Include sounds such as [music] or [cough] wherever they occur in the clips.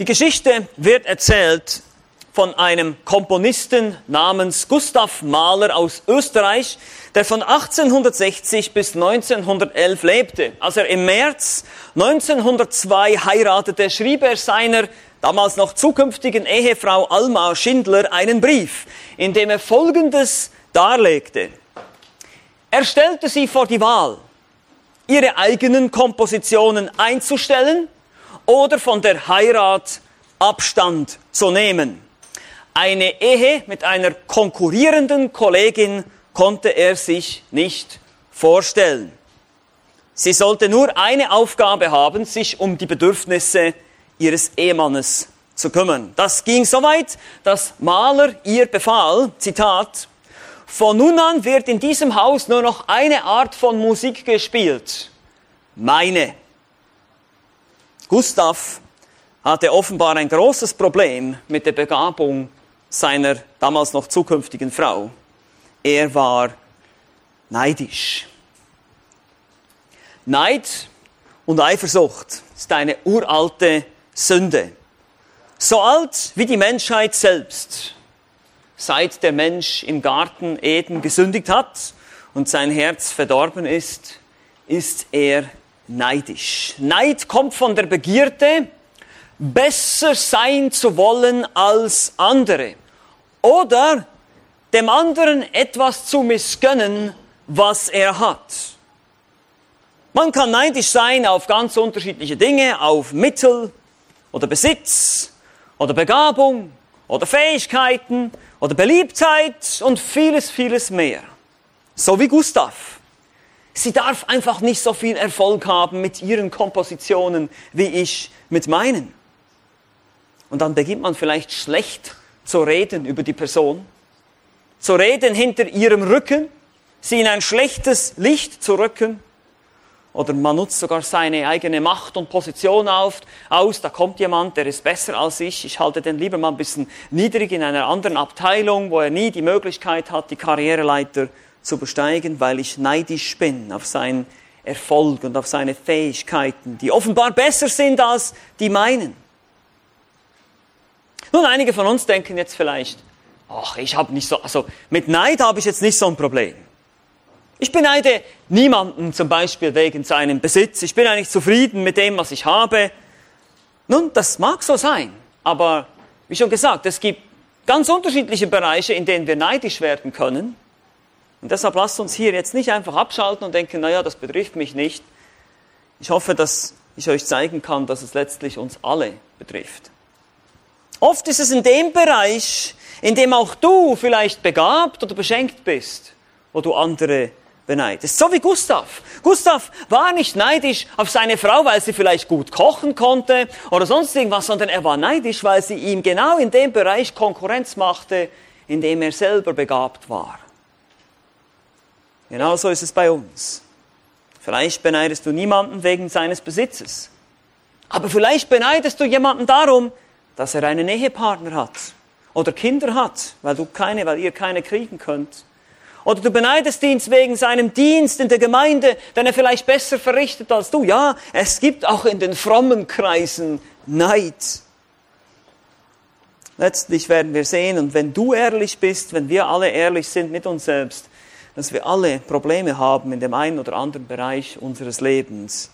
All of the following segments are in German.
Die Geschichte wird erzählt von einem Komponisten namens Gustav Mahler aus Österreich, der von 1860 bis 1911 lebte. Als er im März 1902 heiratete, schrieb er seiner damals noch zukünftigen Ehefrau Alma Schindler einen Brief, in dem er Folgendes darlegte. Er stellte sie vor die Wahl, ihre eigenen Kompositionen einzustellen oder von der Heirat Abstand zu nehmen. Eine Ehe mit einer konkurrierenden Kollegin konnte er sich nicht vorstellen. Sie sollte nur eine Aufgabe haben, sich um die Bedürfnisse ihres Ehemannes zu kümmern. Das ging so weit, dass Mahler ihr befahl, Zitat, von nun an wird in diesem Haus nur noch eine Art von Musik gespielt. Meine. Gustav hatte offenbar ein großes Problem mit der Begabung seiner damals noch zukünftigen Frau. Er war neidisch. Neid und Eifersucht ist eine uralte Sünde. So alt wie die Menschheit selbst. Seit der Mensch im Garten Eden gesündigt hat und sein Herz verdorben ist, ist er neidisch. Neid kommt von der Begierde, besser sein zu wollen als andere oder dem anderen etwas zu missgönnen, was er hat. Man kann neidisch sein auf ganz unterschiedliche Dinge, auf Mittel oder Besitz oder Begabung oder Fähigkeiten oder Beliebtheit und vieles, vieles mehr. So wie Gustav. Sie darf einfach nicht so viel Erfolg haben mit ihren Kompositionen wie ich mit meinen. Und dann beginnt man vielleicht schlecht zu reden über die Person, zu reden hinter ihrem Rücken, sie in ein schlechtes Licht zu rücken. Oder man nutzt sogar seine eigene Macht und Position auf, aus, da kommt jemand, der ist besser als ich, ich halte den lieber mal ein bisschen niedrig in einer anderen Abteilung, wo er nie die Möglichkeit hat, die Karriereleiter zu besteigen, weil ich neidisch bin auf seinen Erfolg und auf seine Fähigkeiten, die offenbar besser sind als die meinen. Nun, einige von uns denken jetzt vielleicht, ach, ich habe nicht so, also mit Neid habe ich jetzt nicht so ein Problem. Ich beneide niemanden zum Beispiel wegen seinem Besitz. Ich bin eigentlich zufrieden mit dem, was ich habe. Nun, das mag so sein, aber wie schon gesagt, es gibt ganz unterschiedliche Bereiche, in denen wir neidisch werden können. Und deshalb lasst uns hier jetzt nicht einfach abschalten und denken, naja, das betrifft mich nicht. Ich hoffe, dass ich euch zeigen kann, dass es letztlich uns alle betrifft. Oft ist es in dem Bereich, in dem auch du vielleicht begabt oder beschenkt bist, wo du andere beneidest. So wie Gustav. Gustav war nicht neidisch auf seine Frau, weil sie vielleicht gut kochen konnte oder sonst irgendwas, sondern er war neidisch, weil sie ihm genau in dem Bereich Konkurrenz machte, in dem er selber begabt war. Genauso ist es bei uns. Vielleicht beneidest du niemanden wegen seines Besitzes. Aber vielleicht beneidest du jemanden darum, dass er einen Ehepartner hat oder Kinder hat, weil du keine, weil ihr keine kriegen könnt. Oder du beneidest ihn wegen seinem Dienst in der Gemeinde, den er vielleicht besser verrichtet als du. Ja, es gibt auch in den frommen Kreisen Neid. Letztlich werden wir sehen, und wenn du ehrlich bist, wenn wir alle ehrlich sind mit uns selbst, dass wir alle Probleme haben in dem einen oder anderen Bereich unseres Lebens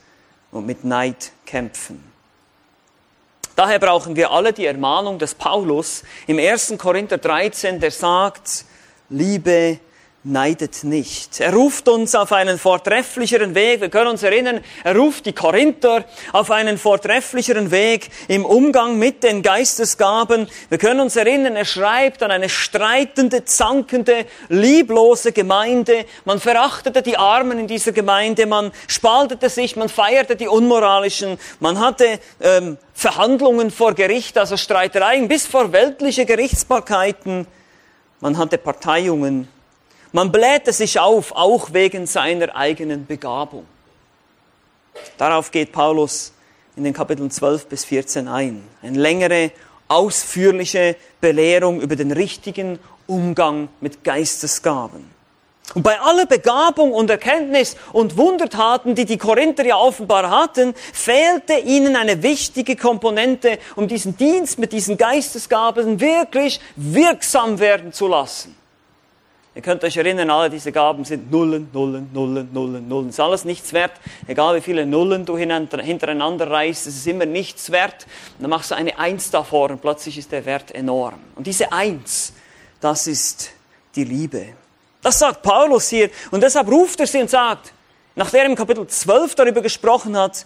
und mit Neid kämpfen. Daher brauchen wir alle die Ermahnung des Paulus im 1. Korinther 13, der sagt, Liebe neidet nicht. Er ruft uns auf einen vortrefflicheren Weg. Wir können uns erinnern, er ruft die Korinther auf einen vortrefflicheren Weg im Umgang mit den Geistesgaben. Wir können uns erinnern, er schreibt an eine streitende, zankende, lieblose Gemeinde. Man verachtete die Armen in dieser Gemeinde, man spaltete sich, man feierte die Unmoralischen, man hatte ähm, Verhandlungen vor Gericht, also Streitereien bis vor weltliche Gerichtsbarkeiten. Man hatte Parteiungen man blähte sich auf, auch wegen seiner eigenen Begabung. Darauf geht Paulus in den Kapiteln 12 bis 14 ein. Eine längere, ausführliche Belehrung über den richtigen Umgang mit Geistesgaben. Und bei aller Begabung und Erkenntnis und Wundertaten, die die Korinther ja offenbar hatten, fehlte ihnen eine wichtige Komponente, um diesen Dienst mit diesen Geistesgaben wirklich wirksam werden zu lassen. Ihr könnt euch erinnern, alle diese Gaben sind Nullen, Nullen, Nullen, Nullen, Nullen. Es ist alles nichts wert. Egal wie viele Nullen du hintereinander reißt, es ist immer nichts wert. Und dann machst du eine Eins davor und plötzlich ist der Wert enorm. Und diese Eins, das ist die Liebe. Das sagt Paulus hier. Und deshalb ruft er sie und sagt, nachdem er im Kapitel 12 darüber gesprochen hat,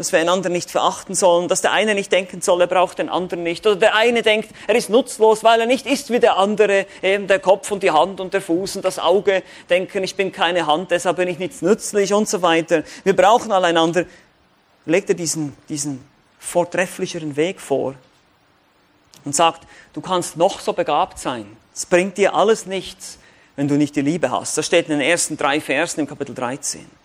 dass wir einander nicht verachten sollen, dass der eine nicht denken soll, er braucht den anderen nicht. Oder der eine denkt, er ist nutzlos, weil er nicht ist wie der andere, eben der Kopf und die Hand und der Fuß und das Auge denken, ich bin keine Hand, deshalb bin ich nichts nützlich und so weiter. Wir brauchen alle einander. Legt er diesen, diesen vortrefflicheren Weg vor und sagt, du kannst noch so begabt sein. Es bringt dir alles nichts wenn du nicht die Liebe hast. Das steht in den ersten drei Versen im Kapitel 13.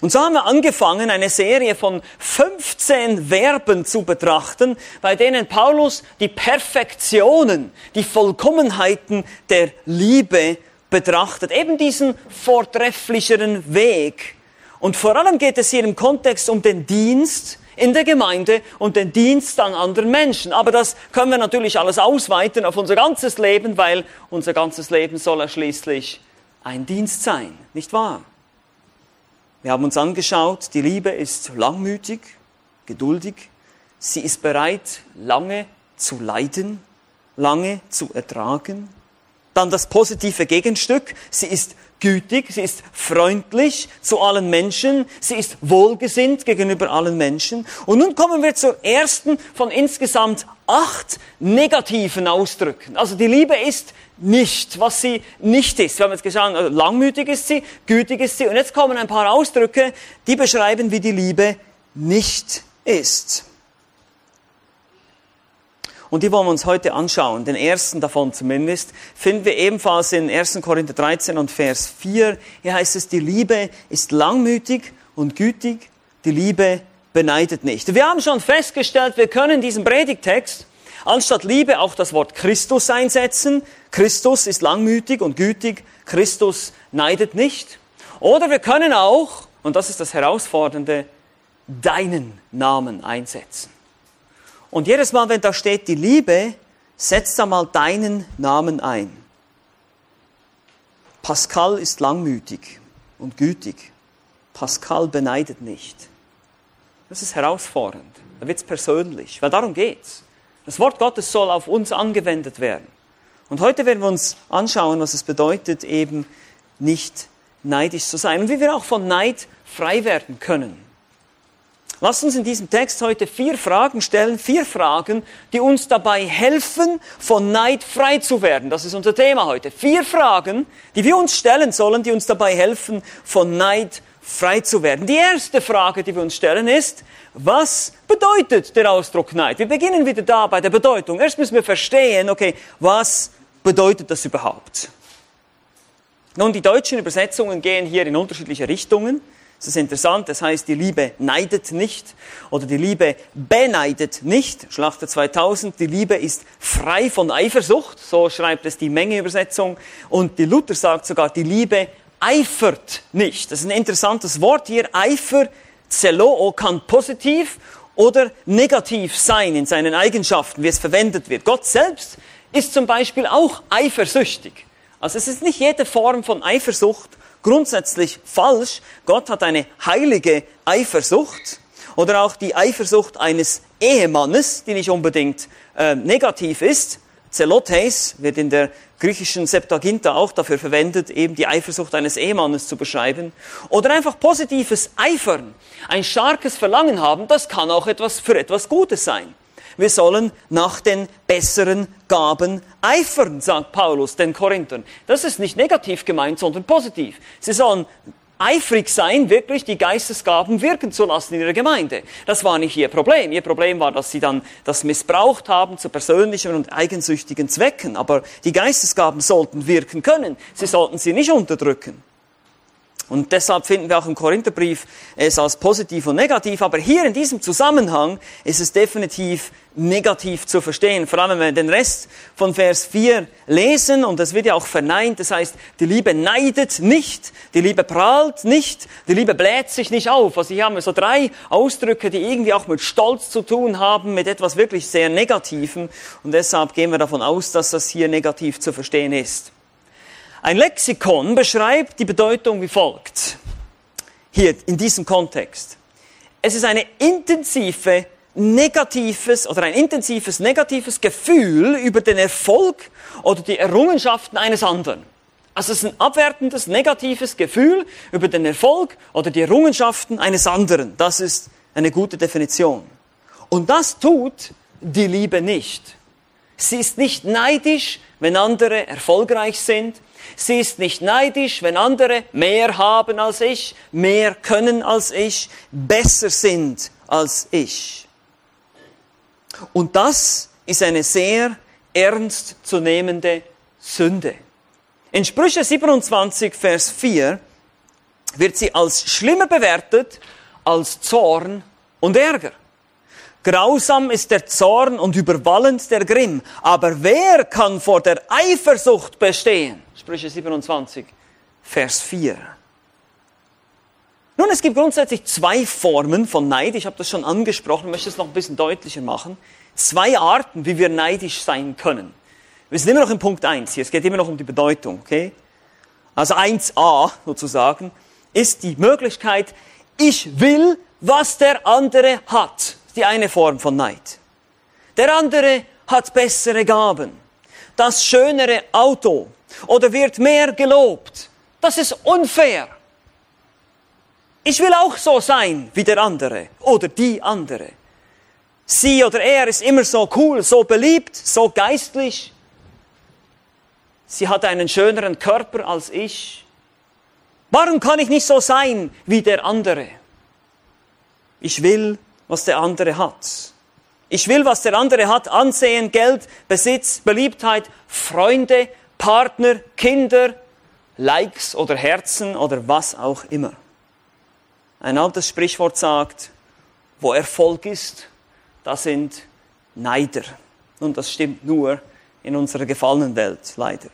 Und so haben wir angefangen, eine Serie von 15 Verben zu betrachten, bei denen Paulus die Perfektionen, die Vollkommenheiten der Liebe betrachtet. Eben diesen vortrefflicheren Weg. Und vor allem geht es hier im Kontext um den Dienst, in der Gemeinde und den Dienst an anderen Menschen. Aber das können wir natürlich alles ausweiten auf unser ganzes Leben, weil unser ganzes Leben soll ja schließlich ein Dienst sein, nicht wahr? Wir haben uns angeschaut, die Liebe ist langmütig, geduldig, sie ist bereit, lange zu leiden, lange zu ertragen. Dann das positive Gegenstück, sie ist gütig, sie ist freundlich zu allen Menschen, sie ist wohlgesinnt gegenüber allen Menschen. Und nun kommen wir zur ersten von insgesamt acht negativen Ausdrücken. Also die Liebe ist nicht, was sie nicht ist. Wir haben jetzt geschaut, also langmütig ist sie, gütig ist sie. Und jetzt kommen ein paar Ausdrücke, die beschreiben, wie die Liebe nicht ist. Und die wollen wir uns heute anschauen. Den ersten davon zumindest finden wir ebenfalls in 1. Korinther 13 und Vers 4. Hier heißt es, die Liebe ist langmütig und gütig. Die Liebe beneidet nicht. Wir haben schon festgestellt, wir können diesen Predigtext anstatt Liebe auch das Wort Christus einsetzen. Christus ist langmütig und gütig. Christus neidet nicht. Oder wir können auch, und das ist das Herausfordernde, deinen Namen einsetzen. Und jedes Mal, wenn da steht die Liebe, setzt da mal deinen Namen ein. Pascal ist langmütig und gütig. Pascal beneidet nicht. Das ist herausfordernd. Da wird es persönlich, weil darum geht's. Das Wort Gottes soll auf uns angewendet werden. Und heute werden wir uns anschauen, was es bedeutet, eben nicht neidisch zu sein und wie wir auch von Neid frei werden können. Lasst uns in diesem Text heute vier Fragen stellen, vier Fragen, die uns dabei helfen, von Neid frei zu werden. Das ist unser Thema heute. Vier Fragen, die wir uns stellen sollen, die uns dabei helfen, von Neid frei zu werden. Die erste Frage, die wir uns stellen, ist, was bedeutet der Ausdruck Neid? Wir beginnen wieder da bei der Bedeutung. Erst müssen wir verstehen, okay, was bedeutet das überhaupt? Nun, die deutschen Übersetzungen gehen hier in unterschiedliche Richtungen. Das ist interessant, das heißt, die Liebe neidet nicht oder die Liebe beneidet nicht. Schlachter 2000, die Liebe ist frei von Eifersucht, so schreibt es die Menge-Übersetzung. Und die Luther sagt sogar, die Liebe eifert nicht. Das ist ein interessantes Wort hier. Eifer, Zeloo, kann positiv oder negativ sein in seinen Eigenschaften, wie es verwendet wird. Gott selbst ist zum Beispiel auch eifersüchtig. Also es ist nicht jede Form von Eifersucht grundsätzlich falsch. Gott hat eine heilige Eifersucht oder auch die Eifersucht eines Ehemannes, die nicht unbedingt äh, negativ ist. Zelotes wird in der griechischen Septuaginta auch dafür verwendet, eben die Eifersucht eines Ehemannes zu beschreiben. Oder einfach positives Eifern, ein starkes Verlangen haben, das kann auch etwas für etwas Gutes sein wir sollen nach den besseren Gaben eifern, sagt Paulus den Korinthern. Das ist nicht negativ gemeint, sondern positiv. Sie sollen eifrig sein, wirklich die Geistesgaben wirken zu lassen in ihrer Gemeinde. Das war nicht ihr Problem. Ihr Problem war, dass sie dann das missbraucht haben zu persönlichen und eigensüchtigen Zwecken. Aber die Geistesgaben sollten wirken können. Sie sollten sie nicht unterdrücken. Und deshalb finden wir auch im Korintherbrief es als positiv und negativ. Aber hier in diesem Zusammenhang ist es definitiv negativ zu verstehen. Vor allem, wenn wir den Rest von Vers 4 lesen, und das wird ja auch verneint, das heißt, die Liebe neidet nicht, die Liebe prahlt nicht, die Liebe bläht sich nicht auf. Also hier haben wir so drei Ausdrücke, die irgendwie auch mit Stolz zu tun haben, mit etwas wirklich sehr Negativem. Und deshalb gehen wir davon aus, dass das hier negativ zu verstehen ist. Ein Lexikon beschreibt die Bedeutung wie folgt. Hier in diesem Kontext. Es ist eine intensive negatives oder ein intensives negatives Gefühl über den Erfolg oder die Errungenschaften eines anderen. Also es ist ein abwertendes negatives Gefühl über den Erfolg oder die Errungenschaften eines anderen. Das ist eine gute Definition. Und das tut die Liebe nicht. Sie ist nicht neidisch, wenn andere erfolgreich sind. Sie ist nicht neidisch, wenn andere mehr haben als ich, mehr können als ich, besser sind als ich. Und das ist eine sehr ernst zu nehmende Sünde. In Sprüche 27, Vers 4 wird sie als schlimmer bewertet als Zorn und Ärger. Grausam ist der Zorn und überwallend der Grimm. Aber wer kann vor der Eifersucht bestehen? Sprüche 27, Vers 4. Nun, es gibt grundsätzlich zwei Formen von Neid. Ich habe das schon angesprochen, möchte es noch ein bisschen deutlicher machen. Zwei Arten, wie wir neidisch sein können. Wir sind immer noch im Punkt 1 hier. Es geht immer noch um die Bedeutung, okay? Also 1a sozusagen ist die Möglichkeit, ich will, was der andere hat. Die eine Form von Neid. Der andere hat bessere Gaben, das schönere Auto oder wird mehr gelobt. Das ist unfair. Ich will auch so sein wie der andere oder die andere. Sie oder er ist immer so cool, so beliebt, so geistlich. Sie hat einen schöneren Körper als ich. Warum kann ich nicht so sein wie der andere? Ich will, was der andere hat. Ich will, was der andere hat. Ansehen, Geld, Besitz, Beliebtheit, Freunde, Partner, Kinder, Likes oder Herzen oder was auch immer. Ein altes Sprichwort sagt, wo Erfolg ist, da sind Neider. Und das stimmt nur in unserer gefallenen Welt, leider.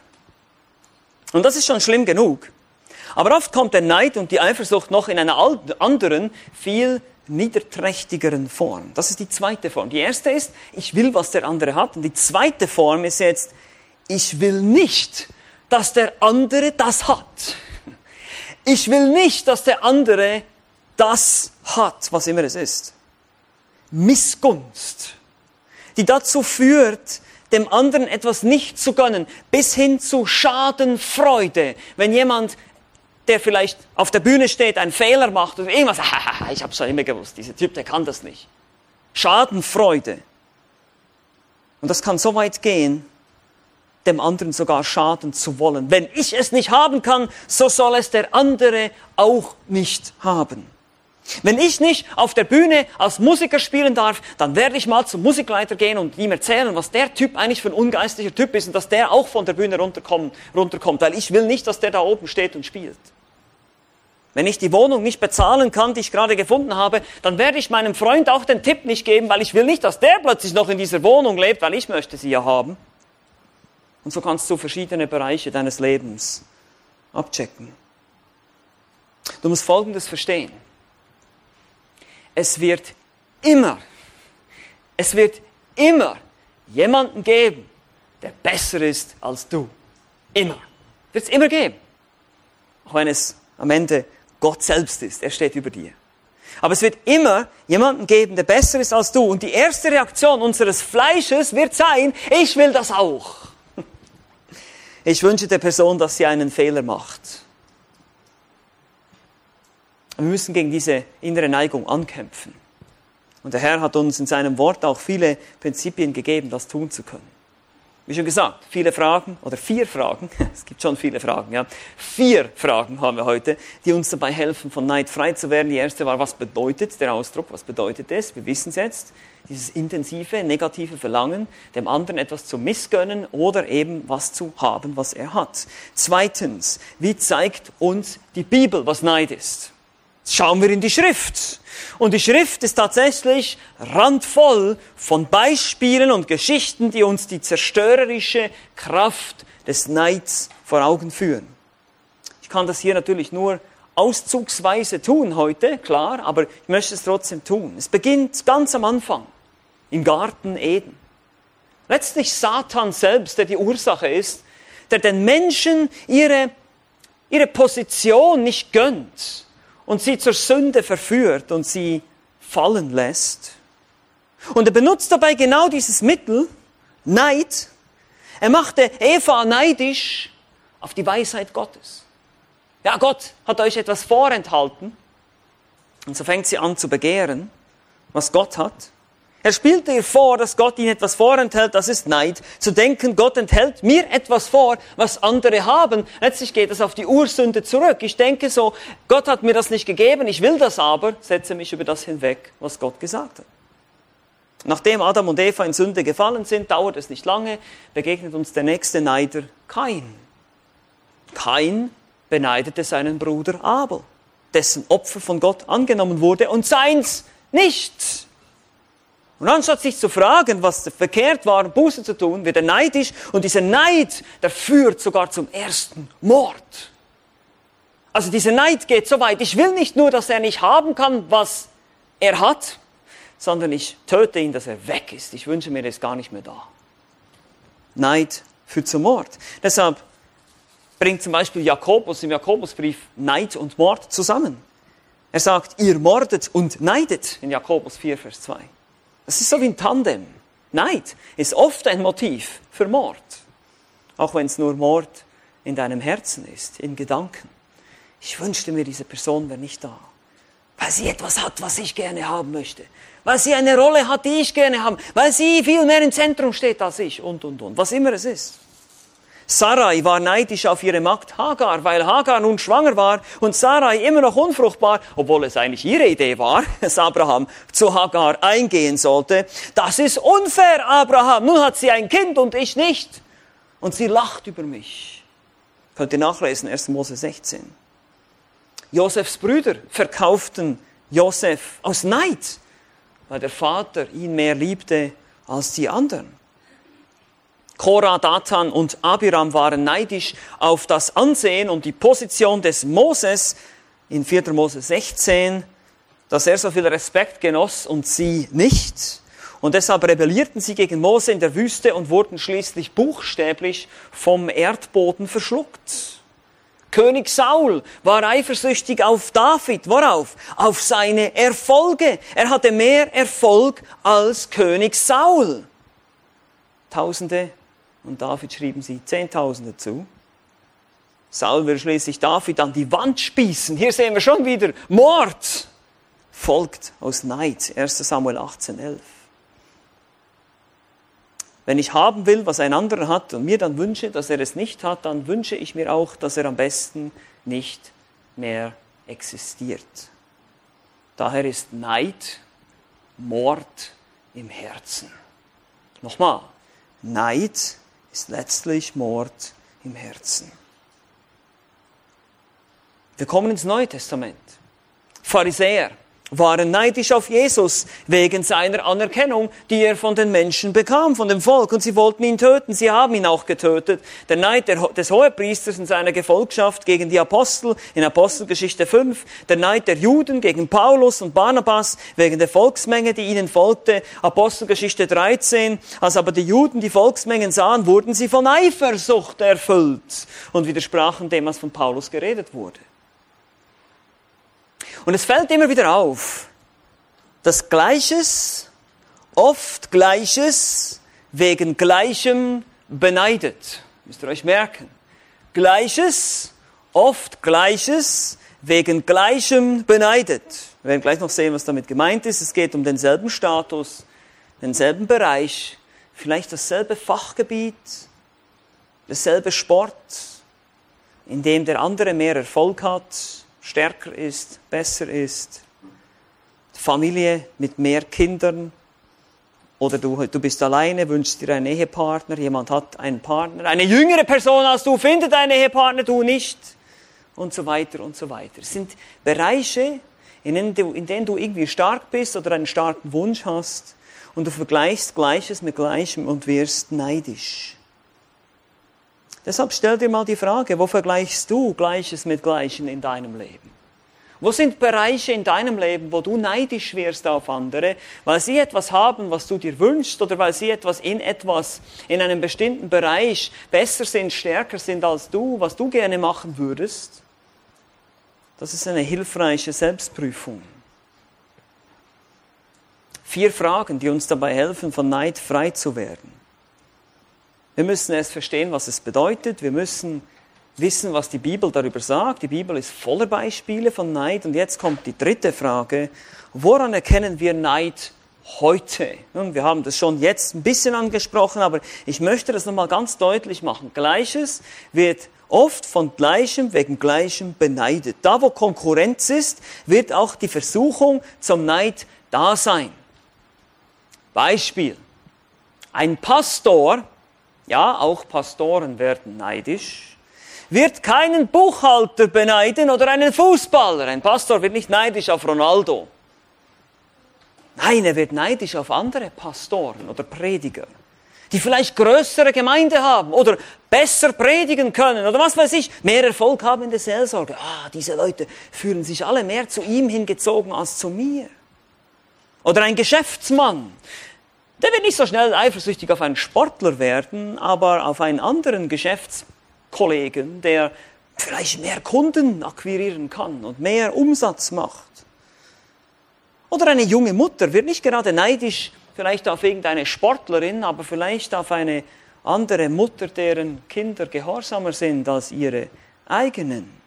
Und das ist schon schlimm genug. Aber oft kommt der Neid und die Eifersucht noch in einer anderen, viel niederträchtigeren Form. Das ist die zweite Form. Die erste ist, ich will, was der andere hat. Und die zweite Form ist jetzt, ich will nicht, dass der andere das hat. Ich will nicht, dass der andere das hat, was immer es ist. Missgunst, die dazu führt, dem anderen etwas nicht zu gönnen, bis hin zu Schadenfreude. Wenn jemand, der vielleicht auf der Bühne steht, einen Fehler macht oder irgendwas, [laughs] ich habe schon immer gewusst, dieser Typ, der kann das nicht. Schadenfreude. Und das kann so weit gehen, dem anderen sogar schaden zu wollen. Wenn ich es nicht haben kann, so soll es der andere auch nicht haben. Wenn ich nicht auf der Bühne als Musiker spielen darf, dann werde ich mal zum Musikleiter gehen und ihm erzählen, was der Typ eigentlich für ein ungeistlicher Typ ist und dass der auch von der Bühne runterkommt, runterkommt, weil ich will nicht, dass der da oben steht und spielt. Wenn ich die Wohnung nicht bezahlen kann, die ich gerade gefunden habe, dann werde ich meinem Freund auch den Tipp nicht geben, weil ich will nicht, dass der plötzlich noch in dieser Wohnung lebt, weil ich möchte sie ja haben. Und so kannst du verschiedene Bereiche deines Lebens abchecken. Du musst Folgendes verstehen es wird immer, es wird immer jemanden geben, der besser ist als du. Immer. Wird es immer geben. Auch wenn es am Ende Gott selbst ist. Er steht über dir. Aber es wird immer jemanden geben, der besser ist als du. Und die erste Reaktion unseres Fleisches wird sein, ich will das auch. [laughs] Ich wünsche der Person, dass sie einen Fehler macht. Wir müssen gegen diese innere Neigung ankämpfen. Und der Herr hat uns in seinem Wort auch viele Prinzipien gegeben, das tun zu können. Wie schon gesagt, viele Fragen oder vier Fragen, [laughs] es gibt schon viele Fragen, ja. Vier Fragen haben wir heute, die uns dabei helfen, von Neid frei zu werden. Die erste war, was bedeutet der Ausdruck? Was bedeutet es? Wir wissen es jetzt. Dieses intensive, negative Verlangen, dem anderen etwas zu missgönnen oder eben was zu haben, was er hat. Zweitens, wie zeigt uns die Bibel, was Neid ist? Schauen wir in die Schrift. Und die Schrift ist tatsächlich randvoll von Beispielen und Geschichten, die uns die zerstörerische Kraft des Neids vor Augen führen. Ich kann das hier natürlich nur auszugsweise tun heute, klar, aber ich möchte es trotzdem tun. Es beginnt ganz am Anfang, im Garten Eden. Letztlich Satan selbst, der die Ursache ist, der den Menschen ihre, ihre Position nicht gönnt und sie zur Sünde verführt und sie fallen lässt. Und er benutzt dabei genau dieses Mittel, Neid. Er machte Eva neidisch auf die Weisheit Gottes. Ja, Gott hat euch etwas vorenthalten. Und so fängt sie an zu begehren, was Gott hat. Er spielte ihr vor, dass Gott ihnen etwas vorenthält, das ist Neid. Zu denken, Gott enthält mir etwas vor, was andere haben. Letztlich geht es auf die Ursünde zurück. Ich denke so, Gott hat mir das nicht gegeben, ich will das aber, setze mich über das hinweg, was Gott gesagt hat. Nachdem Adam und Eva in Sünde gefallen sind, dauert es nicht lange, begegnet uns der nächste Neider, Kain. Kain beneidete seinen Bruder Abel, dessen Opfer von Gott angenommen wurde und seins nicht. Und anstatt sich zu fragen, was verkehrt war, Buße zu tun, wird er neidisch und dieser Neid, der führt sogar zum ersten Mord. Also dieser Neid geht so weit, ich will nicht nur, dass er nicht haben kann, was er hat, sondern ich töte ihn, dass er weg ist. Ich wünsche mir, er ist gar nicht mehr da. Neid führt zum Mord. Deshalb bringt zum Beispiel Jakobus im Jakobusbrief Neid und Mord zusammen. Er sagt, ihr mordet und neidet in Jakobus 4, Vers 2. Das ist so wie ein Tandem. Neid ist oft ein Motiv für Mord. Auch wenn es nur Mord in deinem Herzen ist, in Gedanken. Ich wünschte mir, diese Person wäre nicht da. Weil sie etwas hat, was ich gerne haben möchte. Weil sie eine Rolle hat, die ich gerne habe. Weil sie viel mehr im Zentrum steht als ich. Und, und, und. Was immer es ist. Sarai war neidisch auf ihre Magd Hagar, weil Hagar nun schwanger war und Sarai immer noch unfruchtbar, obwohl es eigentlich ihre Idee war, [laughs] dass Abraham zu Hagar eingehen sollte. Das ist unfair, Abraham. Nun hat sie ein Kind und ich nicht. Und sie lacht über mich. Könnt ihr nachlesen, 1. Mose 16. Josefs Brüder verkauften Josef aus Neid, weil der Vater ihn mehr liebte als die anderen. Korah, Datan und Abiram waren neidisch auf das Ansehen und die Position des Moses in 4. Mose 16, dass er so viel Respekt genoss und sie nicht. Und deshalb rebellierten sie gegen Mose in der Wüste und wurden schließlich buchstäblich vom Erdboden verschluckt. König Saul war eifersüchtig auf David. Worauf? Auf seine Erfolge. Er hatte mehr Erfolg als König Saul. Tausende und David schrieben sie Zehntausende zu. Saul will schließlich David an die Wand spießen. Hier sehen wir schon wieder Mord. Folgt aus Neid. 1 Samuel 18, 11. Wenn ich haben will, was ein anderer hat und mir dann wünsche, dass er es nicht hat, dann wünsche ich mir auch, dass er am besten nicht mehr existiert. Daher ist Neid Mord im Herzen. Nochmal, Neid ist letztlich Mord im Herzen. Wir kommen ins Neue Testament. Pharisäer waren neidisch auf Jesus wegen seiner Anerkennung, die er von den Menschen bekam, von dem Volk. Und sie wollten ihn töten. Sie haben ihn auch getötet. Der Neid des Hohepriesters und seiner Gefolgschaft gegen die Apostel in Apostelgeschichte 5. Der Neid der Juden gegen Paulus und Barnabas wegen der Volksmenge, die ihnen folgte. Apostelgeschichte 13. Als aber die Juden die Volksmengen sahen, wurden sie von Eifersucht erfüllt und widersprachen dem, was von Paulus geredet wurde. Und es fällt immer wieder auf, dass Gleiches, oft Gleiches, wegen Gleichem beneidet. Müsst ihr euch merken. Gleiches, oft Gleiches, wegen Gleichem beneidet. Wir werden gleich noch sehen, was damit gemeint ist. Es geht um denselben Status, denselben Bereich, vielleicht dasselbe Fachgebiet, dasselbe Sport, in dem der andere mehr Erfolg hat, stärker ist, besser ist, Familie mit mehr Kindern, oder du, du bist alleine, wünschst dir einen Ehepartner, jemand hat einen Partner, eine jüngere Person als du findet einen Ehepartner, du nicht. Und so weiter und so weiter. Es sind Bereiche, in denen, du, in denen du irgendwie stark bist oder einen starken Wunsch hast und du vergleichst Gleiches mit Gleichem und wirst neidisch. Deshalb stell dir mal die Frage, wo vergleichst du Gleiches mit Gleichem in deinem Leben? Wo sind Bereiche in deinem Leben, wo du neidisch wirst auf andere, weil sie etwas haben, was du dir wünschst oder weil sie etwas in etwas, in einem bestimmten Bereich besser sind, stärker sind als du, was du gerne machen würdest? Das ist eine hilfreiche Selbstprüfung. Vier Fragen, die uns dabei helfen, von Neid frei zu werden. Wir müssen erst verstehen, was es bedeutet. Wir müssen wissen, was die Bibel darüber sagt. Die Bibel ist voller Beispiele von Neid. Und jetzt kommt die dritte Frage. Woran erkennen wir Neid heute? Nun, wir haben das schon jetzt ein bisschen angesprochen, aber ich möchte das nochmal ganz deutlich machen. Gleiches wird oft von Gleichem wegen Gleichem beneidet. Da, wo Konkurrenz ist, wird auch die Versuchung zum Neid da sein. Beispiel. Ein Pastor, ja, auch Pastoren werden neidisch, wird keinen Buchhalter beneiden oder einen Fußballer. Ein Pastor wird nicht neidisch auf Ronaldo. Nein, er wird neidisch auf andere Pastoren oder Prediger, die vielleicht größere Gemeinde haben oder besser predigen können oder was weiß ich, mehr Erfolg haben in der Seelsorge. Ah, diese Leute fühlen sich alle mehr zu ihm hingezogen als zu mir. Oder ein Geschäftsmann, der wird nicht so schnell eifersüchtig auf einen Sportler werden, aber auf einen anderen Geschäftsmann Kollegen, der vielleicht mehr Kunden akquirieren kann und mehr Umsatz macht. Oder eine junge Mutter wird nicht gerade neidisch vielleicht auf irgendeine Sportlerin, aber vielleicht auf eine andere Mutter, deren Kinder gehorsamer sind als ihre eigenen.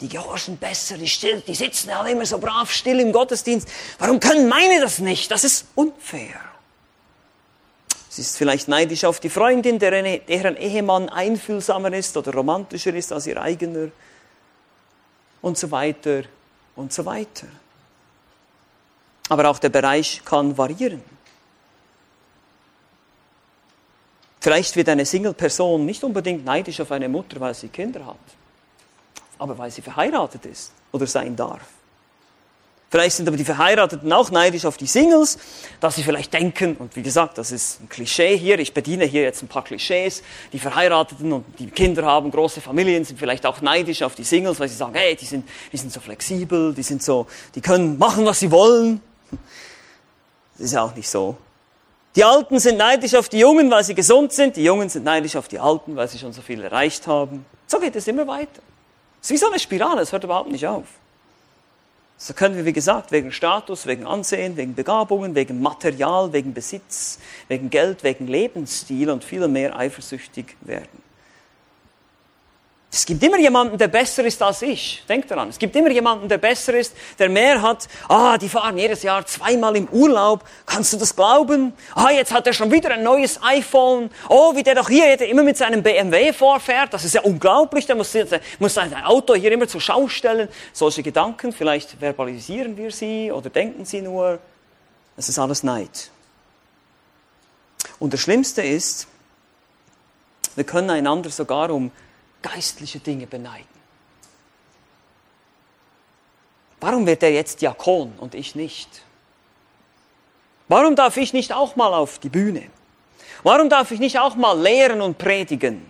Die gehorchen besser, die, still, die sitzen alle immer so brav still im Gottesdienst. Warum können meine das nicht? Das ist unfair. Sie ist vielleicht neidisch auf die Freundin, deren Ehemann einfühlsamer ist oder romantischer ist als ihr eigener und so weiter und so weiter. Aber auch der Bereich kann variieren. Vielleicht wird eine Single-Person nicht unbedingt neidisch auf eine Mutter, weil sie Kinder hat, aber weil sie verheiratet ist oder sein darf. Vielleicht sind aber die Verheirateten auch neidisch auf die Singles, dass sie vielleicht denken, und wie gesagt, das ist ein Klischee hier, ich bediene hier jetzt ein paar Klischees, die Verheirateten und die Kinder haben große Familien, sind vielleicht auch neidisch auf die Singles, weil sie sagen, hey, die sind, die sind so flexibel, die sind so, die können machen, was sie wollen. Das ist ja auch nicht so. Die Alten sind neidisch auf die Jungen, weil sie gesund sind, die Jungen sind neidisch auf die Alten, weil sie schon so viel erreicht haben. So geht es immer weiter. Es ist wie so eine Spirale, es hört überhaupt nicht auf. So können wir, wie gesagt, wegen Status, wegen Ansehen, wegen Begabungen, wegen Material, wegen Besitz, wegen Geld, wegen Lebensstil und viel mehr eifersüchtig werden. Es gibt immer jemanden, der besser ist als ich. Denkt daran. Es gibt immer jemanden, der besser ist, der mehr hat. Ah, die fahren jedes Jahr zweimal im Urlaub. Kannst du das glauben? Ah, jetzt hat er schon wieder ein neues iPhone. Oh, wie der doch hier immer mit seinem BMW vorfährt. Das ist ja unglaublich. Der muss, muss sein Auto hier immer zur Schau stellen. Solche Gedanken, vielleicht verbalisieren wir sie oder denken sie nur. Das ist alles Neid. Und das Schlimmste ist, wir können einander sogar um geistliche Dinge beneiden. Warum wird er jetzt Diakon und ich nicht? Warum darf ich nicht auch mal auf die Bühne? Warum darf ich nicht auch mal lehren und predigen?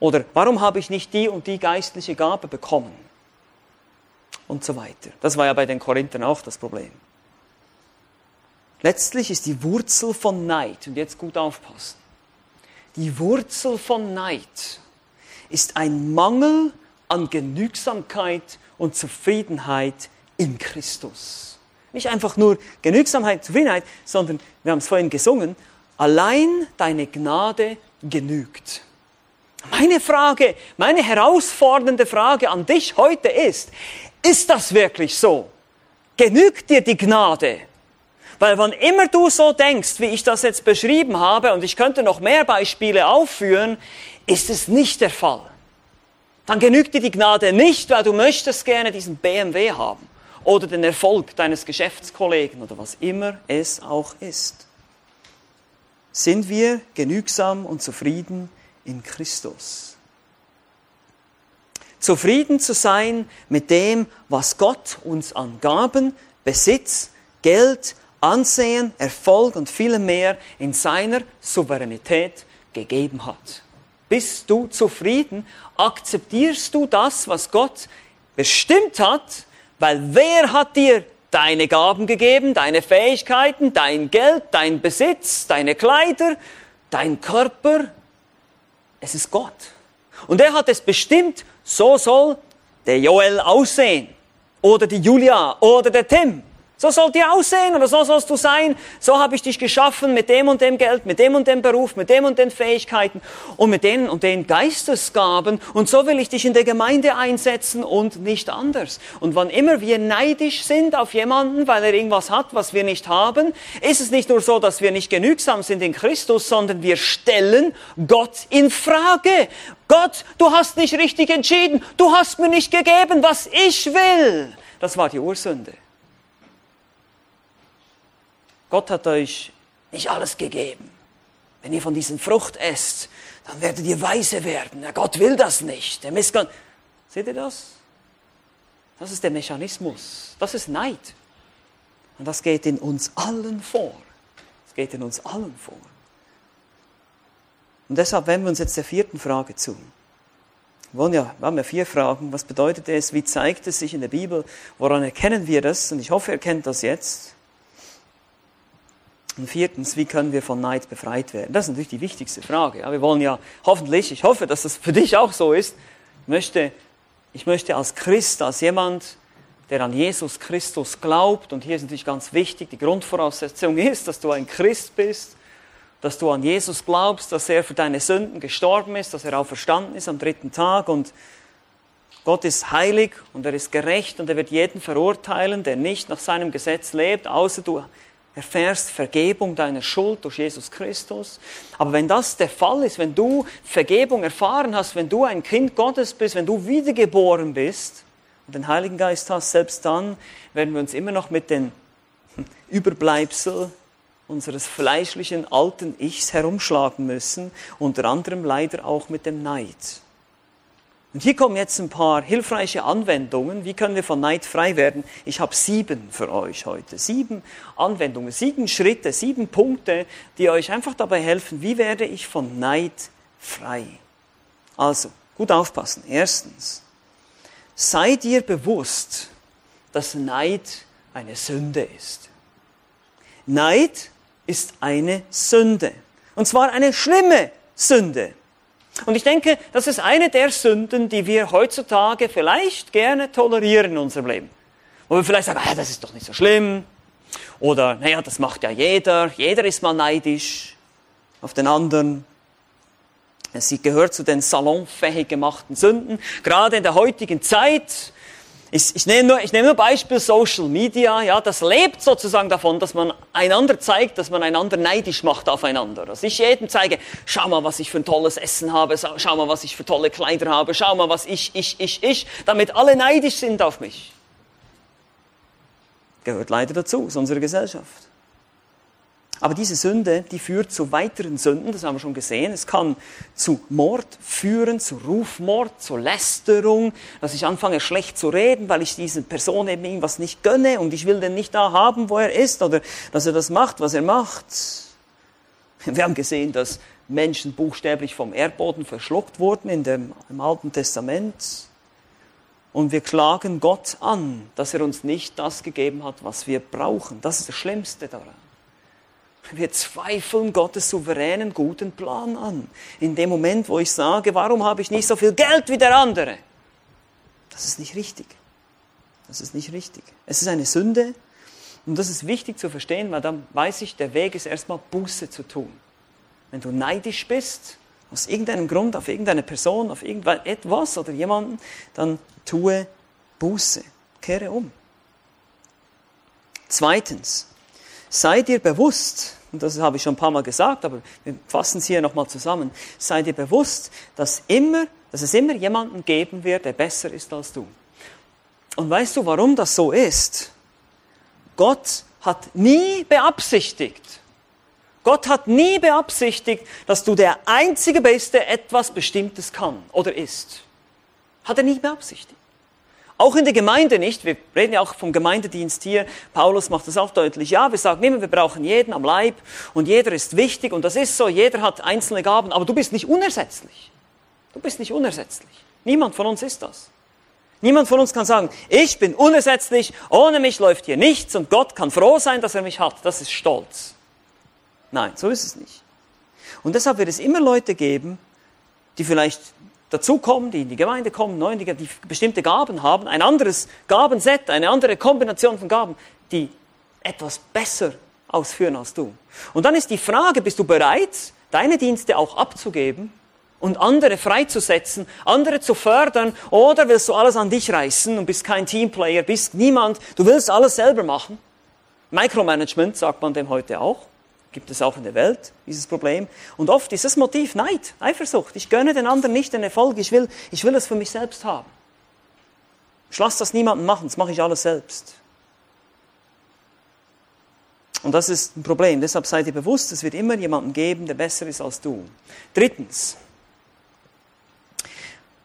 Oder warum habe ich nicht die und die geistliche Gabe bekommen? Und so weiter. Das war ja bei den Korinthern auch das Problem. Letztlich ist die Wurzel von Neid, und jetzt gut aufpassen, die Wurzel von Neid ist ein Mangel an Genügsamkeit und Zufriedenheit in Christus. Nicht einfach nur Genügsamkeit, Zufriedenheit, sondern, wir haben es vorhin gesungen, allein deine Gnade genügt. Meine Frage, meine herausfordernde Frage an dich heute ist, ist das wirklich so? Genügt dir die Gnade? Weil wann immer du so denkst, wie ich das jetzt beschrieben habe, und ich könnte noch mehr Beispiele aufführen, ist es nicht der Fall. Dann genügt dir die Gnade nicht, weil du möchtest gerne diesen BMW haben oder den Erfolg deines Geschäftskollegen oder was immer es auch ist. Sind wir genügsam und zufrieden in Christus? Zufrieden zu sein mit dem, was Gott uns an Gaben, Besitz, Geld, Ansehen, Erfolg und vielem mehr in seiner Souveränität gegeben hat. Bist du zufrieden? Akzeptierst du das, was Gott bestimmt hat? Weil wer hat dir deine Gaben gegeben, deine Fähigkeiten, dein Geld, dein Besitz, deine Kleider, dein Körper? Es ist Gott. Und er hat es bestimmt, so soll der Joel aussehen. Oder die Julia oder der Tim. So sollt ihr aussehen oder so sollst du sein. So habe ich dich geschaffen mit dem und dem Geld, mit dem und dem Beruf, mit dem und den Fähigkeiten und mit den und den Geistesgaben. Und so will ich dich in der Gemeinde einsetzen und nicht anders. Und wann immer wir neidisch sind auf jemanden, weil er irgendwas hat, was wir nicht haben, ist es nicht nur so, dass wir nicht genügsam sind in Christus, sondern wir stellen Gott in Frage. Gott, du hast nicht richtig entschieden. Du hast mir nicht gegeben, was ich will. Das war die Ursünde. Gott hat euch nicht alles gegeben. Wenn ihr von diesen Frucht esst, dann werdet ihr weise werden. Ja, Gott will das nicht. Der Missgott. Seht ihr das? Das ist der Mechanismus. Das ist Neid. Und das geht in uns allen vor. Das geht in uns allen vor. Und deshalb wenden wir uns jetzt der vierten Frage zu. Wir, wollen ja, wir haben ja vier Fragen. Was bedeutet es? Wie zeigt es sich in der Bibel? Woran erkennen wir das? Und ich hoffe, ihr kennt das jetzt. Und viertens, wie können wir von Neid befreit werden? Das ist natürlich die wichtigste Frage. Ja, wir wollen ja hoffentlich, ich hoffe, dass das für dich auch so ist, möchte, ich möchte als Christ, als jemand, der an Jesus Christus glaubt, und hier ist natürlich ganz wichtig, die Grundvoraussetzung ist, dass du ein Christ bist, dass du an Jesus glaubst, dass er für deine Sünden gestorben ist, dass er auferstanden ist am dritten Tag und Gott ist heilig und er ist gerecht und er wird jeden verurteilen, der nicht nach seinem Gesetz lebt, außer du erfährst Vergebung deiner Schuld durch Jesus Christus. Aber wenn das der Fall ist, wenn du Vergebung erfahren hast, wenn du ein Kind Gottes bist, wenn du wiedergeboren bist und den Heiligen Geist hast, selbst dann werden wir uns immer noch mit den [laughs] Überbleibsel unseres fleischlichen alten Ichs herumschlagen müssen, unter anderem leider auch mit dem Neid. Und hier kommen jetzt ein paar hilfreiche Anwendungen. Wie können wir von Neid frei werden? Ich habe sieben für euch heute. Sieben Anwendungen, sieben Schritte, sieben Punkte, die euch einfach dabei helfen, wie werde ich von Neid frei. Also, gut aufpassen. Erstens, sei dir bewusst, dass Neid eine Sünde ist. Neid ist eine Sünde. Und zwar eine schlimme Sünde. Und ich denke, das ist eine der Sünden, die wir heutzutage vielleicht gerne tolerieren in unserem Leben. Wo wir vielleicht sagen, ah, das ist doch nicht so schlimm. Oder, naja, das macht ja jeder. Jeder ist mal neidisch auf den anderen. Sie gehört zu den salonfähig gemachten Sünden. Gerade in der heutigen Zeit ich, ich, nehme nur, ich nehme nur Beispiel Social Media, ja, das lebt sozusagen davon, dass man einander zeigt, dass man einander neidisch macht aufeinander. Dass ich jedem zeige, schau mal, was ich für ein tolles Essen habe, schau mal, was ich für tolle Kleider habe, schau mal, was ich, ich, ich, ich, damit alle neidisch sind auf mich. Gehört leider dazu, ist unsere Gesellschaft. Aber diese Sünde, die führt zu weiteren Sünden, das haben wir schon gesehen. Es kann zu Mord führen, zu Rufmord, zu Lästerung, dass ich anfange schlecht zu reden, weil ich dieser Person eben irgendwas nicht gönne und ich will den nicht da haben, wo er ist oder dass er das macht, was er macht. Wir haben gesehen, dass Menschen buchstäblich vom Erdboden verschluckt wurden in dem, im Alten Testament. Und wir klagen Gott an, dass er uns nicht das gegeben hat, was wir brauchen. Das ist das Schlimmste daran. Wir zweifeln Gottes souveränen guten Plan an. In dem Moment, wo ich sage, warum habe ich nicht so viel Geld wie der andere? Das ist nicht richtig. Das ist nicht richtig. Es ist eine Sünde und das ist wichtig zu verstehen, weil dann weiß ich, der Weg ist erstmal Buße zu tun. Wenn du neidisch bist, aus irgendeinem Grund auf irgendeine Person, auf irgendetwas oder jemanden, dann tue Buße. Kehre um. Zweitens, sei dir bewusst, und das habe ich schon ein paar Mal gesagt, aber wir fassen es hier nochmal zusammen, sei dir bewusst, dass, immer, dass es immer jemanden geben wird, der besser ist als du. Und weißt du, warum das so ist? Gott hat nie beabsichtigt, Gott hat nie beabsichtigt, dass du der Einzige bist, der etwas Bestimmtes kann oder ist. Hat er nie beabsichtigt. Auch in der Gemeinde nicht. Wir reden ja auch vom Gemeindedienst hier. Paulus macht das auch deutlich. Ja, wir sagen immer, wir brauchen jeden am Leib und jeder ist wichtig und das ist so. Jeder hat einzelne Gaben, aber du bist nicht unersetzlich. Du bist nicht unersetzlich. Niemand von uns ist das. Niemand von uns kann sagen, ich bin unersetzlich, ohne mich läuft hier nichts und Gott kann froh sein, dass er mich hat. Das ist Stolz. Nein, so ist es nicht. Und deshalb wird es immer Leute geben, die vielleicht dazukommen, die in die Gemeinde kommen, neu, die, die bestimmte Gaben haben, ein anderes Gabenset, eine andere Kombination von Gaben, die etwas besser ausführen als du. Und dann ist die Frage, bist du bereit, deine Dienste auch abzugeben und andere freizusetzen, andere zu fördern, oder willst du alles an dich reißen und bist kein Teamplayer, bist niemand, du willst alles selber machen? Micromanagement sagt man dem heute auch gibt es auch in der Welt, dieses Problem. Und oft ist das Motiv Neid, Eifersucht. Ich gönne den anderen nicht den Erfolg, ich will, ich will es für mich selbst haben. Ich lasse das niemandem machen, das mache ich alles selbst. Und das ist ein Problem. Deshalb seid ihr bewusst, es wird immer jemanden geben, der besser ist als du. Drittens,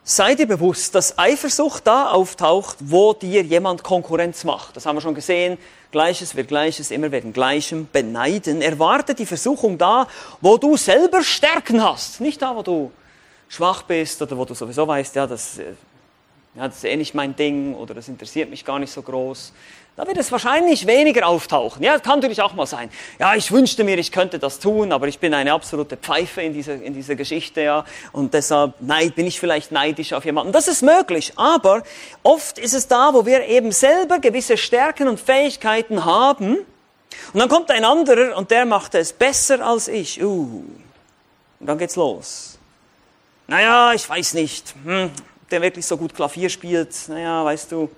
Sei dir bewusst, dass Eifersucht da auftaucht, wo dir jemand Konkurrenz macht. Das haben wir schon gesehen. Gleiches wird Gleiches, immer werden Gleichem beneiden. Erwarte die Versuchung da, wo du selber Stärken hast. Nicht da, wo du schwach bist oder wo du sowieso weißt, ja, das, äh, ja, das ist eh nicht mein Ding oder das interessiert mich gar nicht so groß da wird es wahrscheinlich weniger auftauchen. Ja, kann natürlich auch mal sein. Ja, ich wünschte mir, ich könnte das tun, aber ich bin eine absolute Pfeife in dieser, in dieser Geschichte, ja, und deshalb neid, bin ich vielleicht neidisch auf jemanden. Das ist möglich, aber oft ist es da, wo wir eben selber gewisse Stärken und Fähigkeiten haben, und dann kommt ein anderer und der macht es besser als ich. Uh, und dann geht's los. Naja, ich weiß nicht, hm, der wirklich so gut Klavier spielt, naja, weißt du.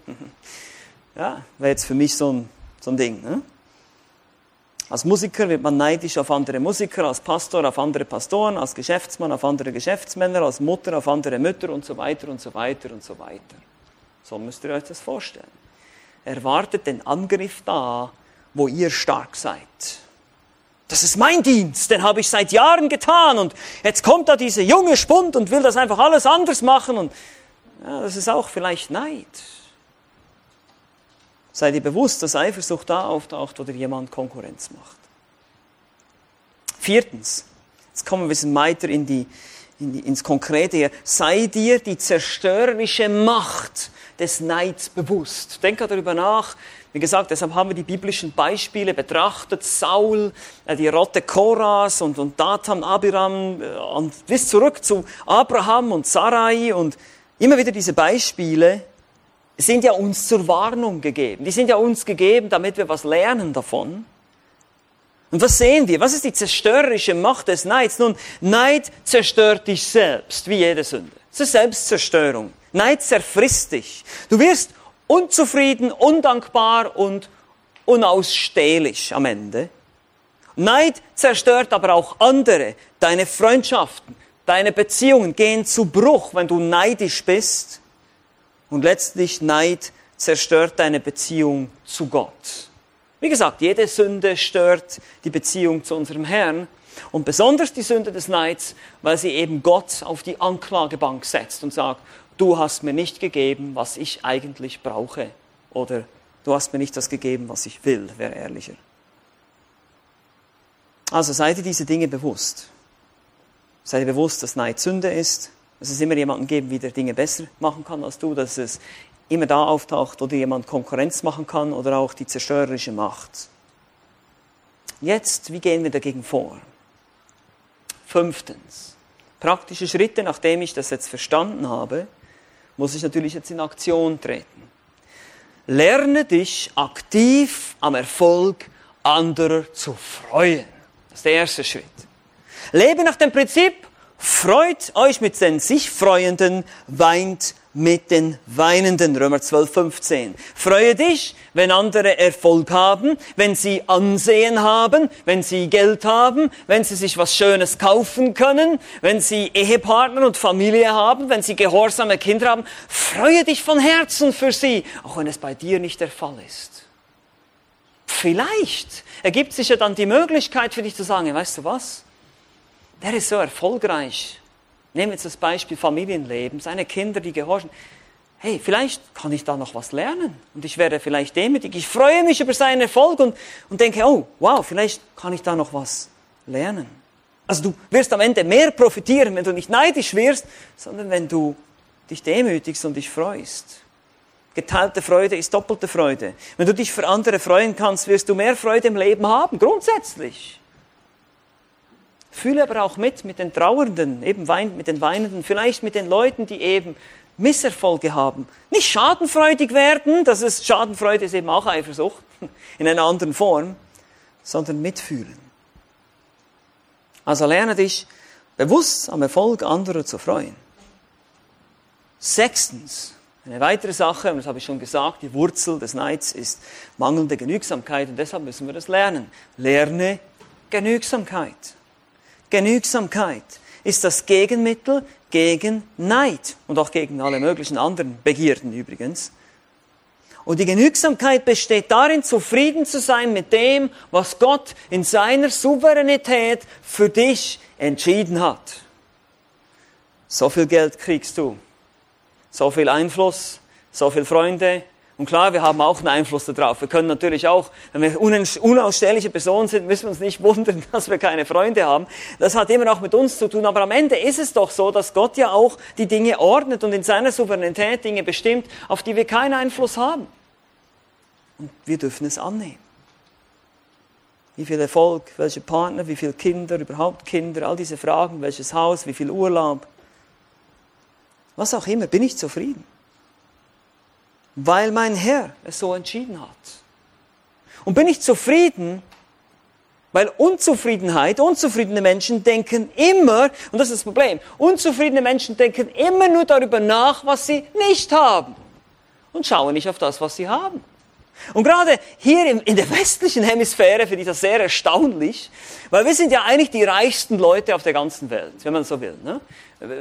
Ja, wäre jetzt für mich so ein, so ein Ding. Ne? Als Musiker wird man neidisch auf andere Musiker, als Pastor auf andere Pastoren, als Geschäftsmann auf andere Geschäftsmänner, als Mutter auf andere Mütter und so weiter und so weiter und so weiter. So müsst ihr euch das vorstellen. Erwartet den Angriff da, wo ihr stark seid. Das ist mein Dienst, den habe ich seit Jahren getan und jetzt kommt da dieser junge Spund und will das einfach alles anders machen und ja, das ist auch vielleicht Neid. Sei dir bewusst, dass Eifersucht da auftaucht, wo dir jemand Konkurrenz macht. Viertens, jetzt kommen wir ein bisschen weiter in die, in die, ins Konkrete hier. Sei dir die zerstörerische Macht des Neids bewusst. Denk darüber nach. Wie gesagt, deshalb haben wir die biblischen Beispiele betrachtet. Saul, äh, die Rotte Koras und, und Dathan, Abiram äh, und bis zurück zu Abraham und Sarai und immer wieder diese Beispiele sind ja uns zur Warnung gegeben. Die sind ja uns gegeben, damit wir was lernen davon. Und was sehen wir? Was ist die zerstörerische Macht des Neids? Nun, Neid zerstört dich selbst, wie jede Sünde. Es ist Selbstzerstörung. Neid zerfrisst dich. Du wirst unzufrieden, undankbar und unausstehlich am Ende. Neid zerstört aber auch andere. Deine Freundschaften, deine Beziehungen gehen zu Bruch, wenn du neidisch bist. Und letztlich Neid zerstört deine Beziehung zu Gott. Wie gesagt, jede Sünde stört die Beziehung zu unserem Herrn. Und besonders die Sünde des Neids, weil sie eben Gott auf die Anklagebank setzt und sagt, du hast mir nicht gegeben, was ich eigentlich brauche. Oder du hast mir nicht das gegeben, was ich will, wäre ehrlicher. Also seid ihr diese Dinge bewusst. Seid ihr bewusst, dass Neid Sünde ist, dass es immer jemanden geben, der Dinge besser machen kann als du, dass es immer da auftaucht, wo dir jemand Konkurrenz machen kann oder auch die zerstörerische Macht. Jetzt, wie gehen wir dagegen vor? Fünftens, praktische Schritte, nachdem ich das jetzt verstanden habe, muss ich natürlich jetzt in Aktion treten. Lerne dich aktiv am Erfolg anderer zu freuen. Das ist der erste Schritt. Lebe nach dem Prinzip, Freut euch mit den sich Freuenden, weint mit den Weinenden. Römer 12, 15. Freue dich, wenn andere Erfolg haben, wenn sie Ansehen haben, wenn sie Geld haben, wenn sie sich was Schönes kaufen können, wenn sie Ehepartner und Familie haben, wenn sie gehorsame Kinder haben. Freue dich von Herzen für sie, auch wenn es bei dir nicht der Fall ist. Vielleicht ergibt sich ja dann die Möglichkeit für dich zu sagen, weißt du was? Der ist so erfolgreich Nehmen wir jetzt das Beispiel Familienleben, seine Kinder, die gehorchen. Hey, vielleicht kann ich da noch was lernen und ich werde vielleicht demütig. Ich freue mich über seinen Erfolg und, und denke, oh, wow, vielleicht kann ich da noch was lernen. Also du wirst am Ende mehr profitieren, wenn du nicht neidisch wirst, sondern wenn du dich demütigst und dich freust. Geteilte Freude ist doppelte Freude. Wenn du dich für andere freuen kannst, wirst du mehr Freude im Leben haben, grundsätzlich. Fühle aber auch mit mit den Trauernden, eben mit den Weinenden, vielleicht mit den Leuten, die eben Misserfolge haben. Nicht schadenfreudig werden, das ist, Schadenfreude ist eben auch Eifersucht, [laughs] in einer anderen Form, sondern mitfühlen. Also lerne dich bewusst am Erfolg anderer zu freuen. Sechstens, eine weitere Sache, und das habe ich schon gesagt, die Wurzel des Neids ist mangelnde Genügsamkeit und deshalb müssen wir das lernen. Lerne Genügsamkeit. Genügsamkeit ist das Gegenmittel gegen Neid und auch gegen alle möglichen anderen Begierden übrigens. Und die Genügsamkeit besteht darin, zufrieden zu sein mit dem, was Gott in seiner Souveränität für dich entschieden hat. So viel Geld kriegst du, so viel Einfluss, so viel Freunde, und klar, wir haben auch einen Einfluss darauf. Wir können natürlich auch, wenn wir unausstehliche Personen sind, müssen wir uns nicht [laughs] wundern, dass wir keine Freunde haben. Das hat immer auch mit uns zu tun. Aber am Ende ist es doch so, dass Gott ja auch die Dinge ordnet und in seiner Souveränität Dinge bestimmt, auf die wir keinen Einfluss haben. Und wir dürfen es annehmen. Wie viel Erfolg, welche Partner, wie viele Kinder, überhaupt Kinder, all diese Fragen, welches Haus, wie viel Urlaub. Was auch immer, bin ich zufrieden weil mein Herr es so entschieden hat. Und bin ich zufrieden, weil Unzufriedenheit, unzufriedene Menschen denken immer, und das ist das Problem, unzufriedene Menschen denken immer nur darüber nach, was sie nicht haben und schauen nicht auf das, was sie haben. Und gerade hier in der westlichen Hemisphäre finde ich das sehr erstaunlich, weil wir sind ja eigentlich die reichsten Leute auf der ganzen Welt, wenn man so will. Ne?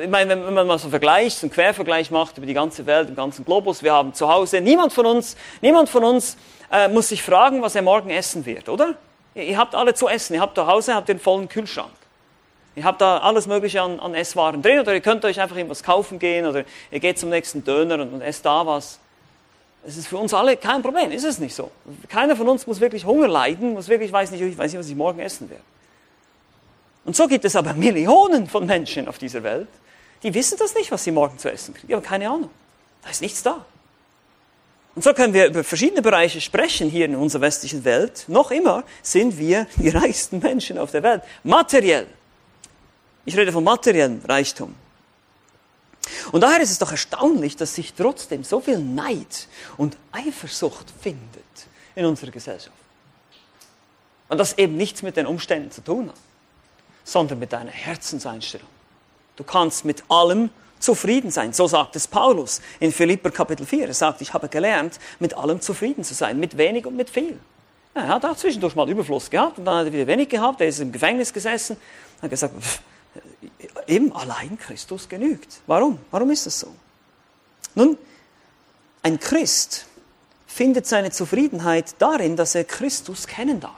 Ich meine, wenn man mal so einen Vergleich, einen Quervergleich macht über die ganze Welt, den ganzen Globus, wir haben zu Hause, niemand von uns, niemand von uns äh, muss sich fragen, was er morgen essen wird, oder? Ihr habt alle zu essen, ihr habt zu Hause habt den vollen Kühlschrank. Ihr habt da alles Mögliche an, an Esswaren drin oder ihr könnt euch einfach irgendwas kaufen gehen oder ihr geht zum nächsten Döner und, und esst da was. Es ist für uns alle kein Problem, ist es nicht so. Keiner von uns muss wirklich Hunger leiden, muss wirklich, weiß nicht, ich weiß nicht, was ich morgen essen werde. Und so gibt es aber Millionen von Menschen auf dieser Welt, die wissen das nicht, was sie morgen zu essen kriegen. Die haben keine Ahnung. Da ist nichts da. Und so können wir über verschiedene Bereiche sprechen hier in unserer westlichen Welt. Noch immer sind wir die reichsten Menschen auf der Welt. Materiell. Ich rede von materiellem Reichtum. Und daher ist es doch erstaunlich, dass sich trotzdem so viel Neid und Eifersucht findet in unserer Gesellschaft. Und das eben nichts mit den Umständen zu tun hat, sondern mit deiner Herzenseinstellung. Du kannst mit allem zufrieden sein. So sagt es Paulus in Philipper Kapitel 4. Er sagt, ich habe gelernt, mit allem zufrieden zu sein, mit wenig und mit viel. er hat auch zwischendurch mal Überfluss gehabt und dann hat er wieder wenig gehabt. Er ist im Gefängnis gesessen und hat gesagt, pff, eben allein Christus genügt. Warum? Warum ist das so? Nun, ein Christ findet seine Zufriedenheit darin, dass er Christus kennen darf.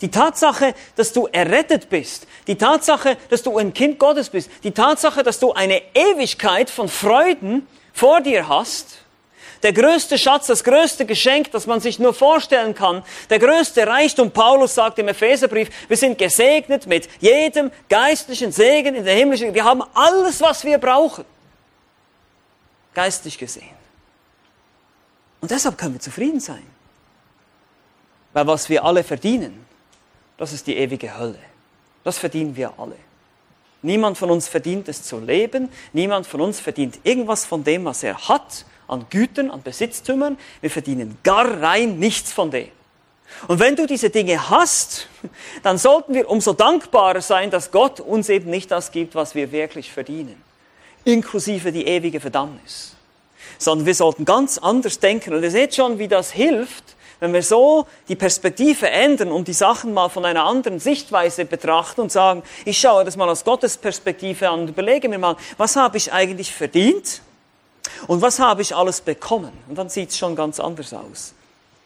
Die Tatsache, dass du errettet bist, die Tatsache, dass du ein Kind Gottes bist, die Tatsache, dass du eine Ewigkeit von Freuden vor dir hast, der größte Schatz, das größte Geschenk, das man sich nur vorstellen kann, der größte Reichtum. Paulus sagt im Epheserbrief, wir sind gesegnet mit jedem geistlichen Segen in der himmlischen. Wir haben alles, was wir brauchen. Geistlich gesehen. Und deshalb können wir zufrieden sein. Weil was wir alle verdienen, das ist die ewige Hölle. Das verdienen wir alle. Niemand von uns verdient es zu leben. Niemand von uns verdient irgendwas von dem, was er hat an Gütern, an Besitztümern. Wir verdienen gar rein nichts von dem. Und wenn du diese Dinge hast, [laughs] dann sollten wir umso dankbarer sein, dass Gott uns eben nicht das gibt, was wir wirklich verdienen. inklusive die ewige Verdammnis. Sondern wir sollten ganz anders denken. Und ihr seht schon, wie das hilft, wenn wir so die Perspektive ändern und die Sachen mal von einer anderen Sichtweise betrachten und sagen, ich schaue das mal aus Gottes Perspektive an und überlege mir mal, was habe ich eigentlich verdient und was habe ich alles bekommen? Und dann sieht es schon ganz anders aus.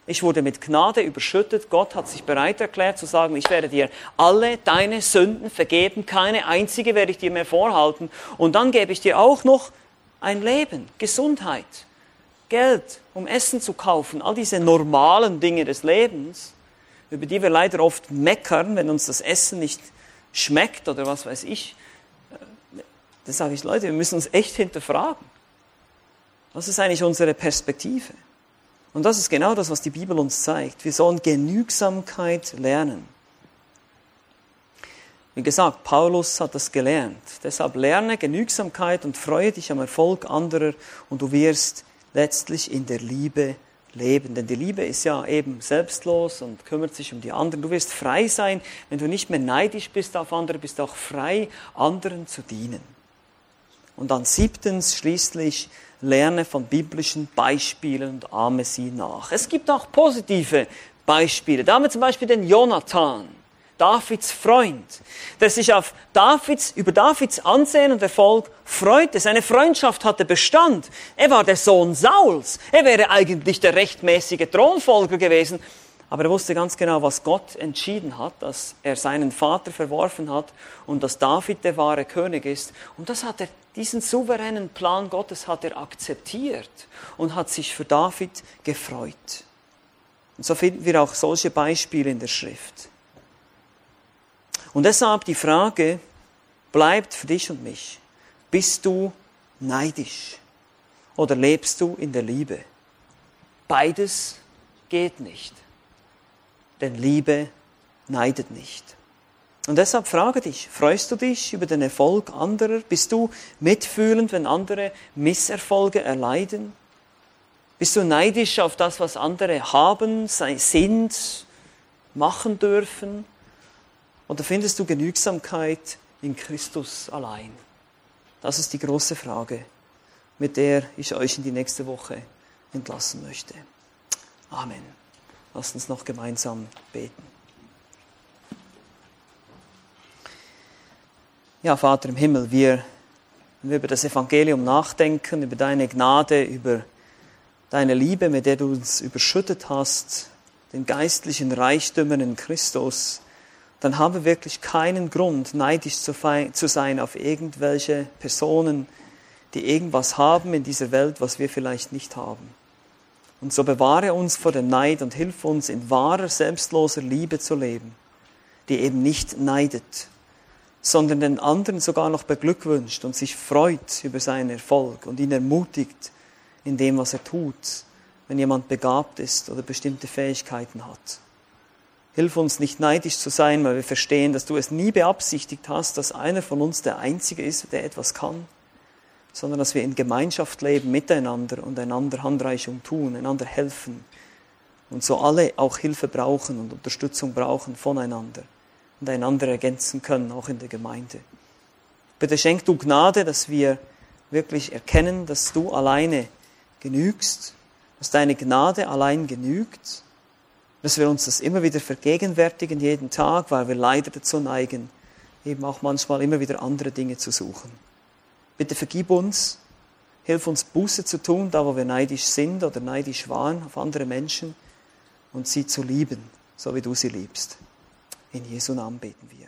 Ich wurde mit Gnade überschüttet. Gott hat sich bereit erklärt zu sagen, ich werde dir alle deine Sünden vergeben, keine einzige werde ich dir mehr vorhalten. Und dann gebe ich dir auch noch ein Leben, Gesundheit, Geld, um Essen zu kaufen, all diese normalen Dinge des Lebens, über die wir leider oft meckern, wenn uns das Essen nicht schmeckt oder was weiß ich. Da sage ich, Leute, wir müssen uns echt hinterfragen. Was ist eigentlich unsere Perspektive? Und das ist genau das, was die Bibel uns zeigt. Wir sollen Genügsamkeit lernen. Wie gesagt, Paulus hat das gelernt. Deshalb lerne Genügsamkeit und freue dich am Erfolg anderer und du wirst letztlich in der Liebe leben. Denn die Liebe ist ja eben selbstlos und kümmert sich um die anderen. Du wirst frei sein, wenn du nicht mehr neidisch bist auf andere, bist auch frei, anderen zu dienen. Und dann siebtens schließlich lerne von biblischen Beispielen und ahme sie nach. Es gibt auch positive Beispiele. Da haben wir zum Beispiel den Jonathan. Davids Freund, der sich auf Davids, über Davids Ansehen und Erfolg freute. Seine Freundschaft hatte Bestand. Er war der Sohn Sauls. Er wäre eigentlich der rechtmäßige Thronfolger gewesen. Aber er wusste ganz genau, was Gott entschieden hat, dass er seinen Vater verworfen hat und dass David der wahre König ist. Und das hat er, diesen souveränen Plan Gottes hat er akzeptiert und hat sich für David gefreut. Und so finden wir auch solche Beispiele in der Schrift. Und deshalb die Frage bleibt für dich und mich. Bist du neidisch oder lebst du in der Liebe? Beides geht nicht. Denn Liebe neidet nicht. Und deshalb frage dich, freust du dich über den Erfolg anderer? Bist du mitfühlend, wenn andere Misserfolge erleiden? Bist du neidisch auf das, was andere haben, sind, machen dürfen? Oder findest du Genügsamkeit in Christus allein? Das ist die große Frage, mit der ich euch in die nächste Woche entlassen möchte. Amen. Lasst uns noch gemeinsam beten. Ja, Vater im Himmel, wir, wenn wir über das Evangelium nachdenken, über deine Gnade, über deine Liebe, mit der du uns überschüttet hast, den geistlichen Reichtümern in Christus, dann haben wir wirklich keinen Grund, neidisch zu sein auf irgendwelche Personen, die irgendwas haben in dieser Welt, was wir vielleicht nicht haben. Und so bewahre uns vor dem Neid und hilf uns in wahrer, selbstloser Liebe zu leben, die eben nicht neidet, sondern den anderen sogar noch beglückwünscht und sich freut über seinen Erfolg und ihn ermutigt in dem, was er tut, wenn jemand begabt ist oder bestimmte Fähigkeiten hat. Hilf uns nicht neidisch zu sein, weil wir verstehen, dass du es nie beabsichtigt hast, dass einer von uns der Einzige ist, der etwas kann, sondern dass wir in Gemeinschaft leben miteinander und einander Handreichung tun, einander helfen und so alle auch Hilfe brauchen und Unterstützung brauchen voneinander und einander ergänzen können, auch in der Gemeinde. Bitte schenk du Gnade, dass wir wirklich erkennen, dass du alleine genügst, dass deine Gnade allein genügt dass wir uns das immer wieder vergegenwärtigen, jeden Tag, weil wir leider dazu neigen, eben auch manchmal immer wieder andere Dinge zu suchen. Bitte vergib uns, hilf uns Buße zu tun, da wo wir neidisch sind oder neidisch waren auf andere Menschen und sie zu lieben, so wie du sie liebst. In Jesu Namen beten wir.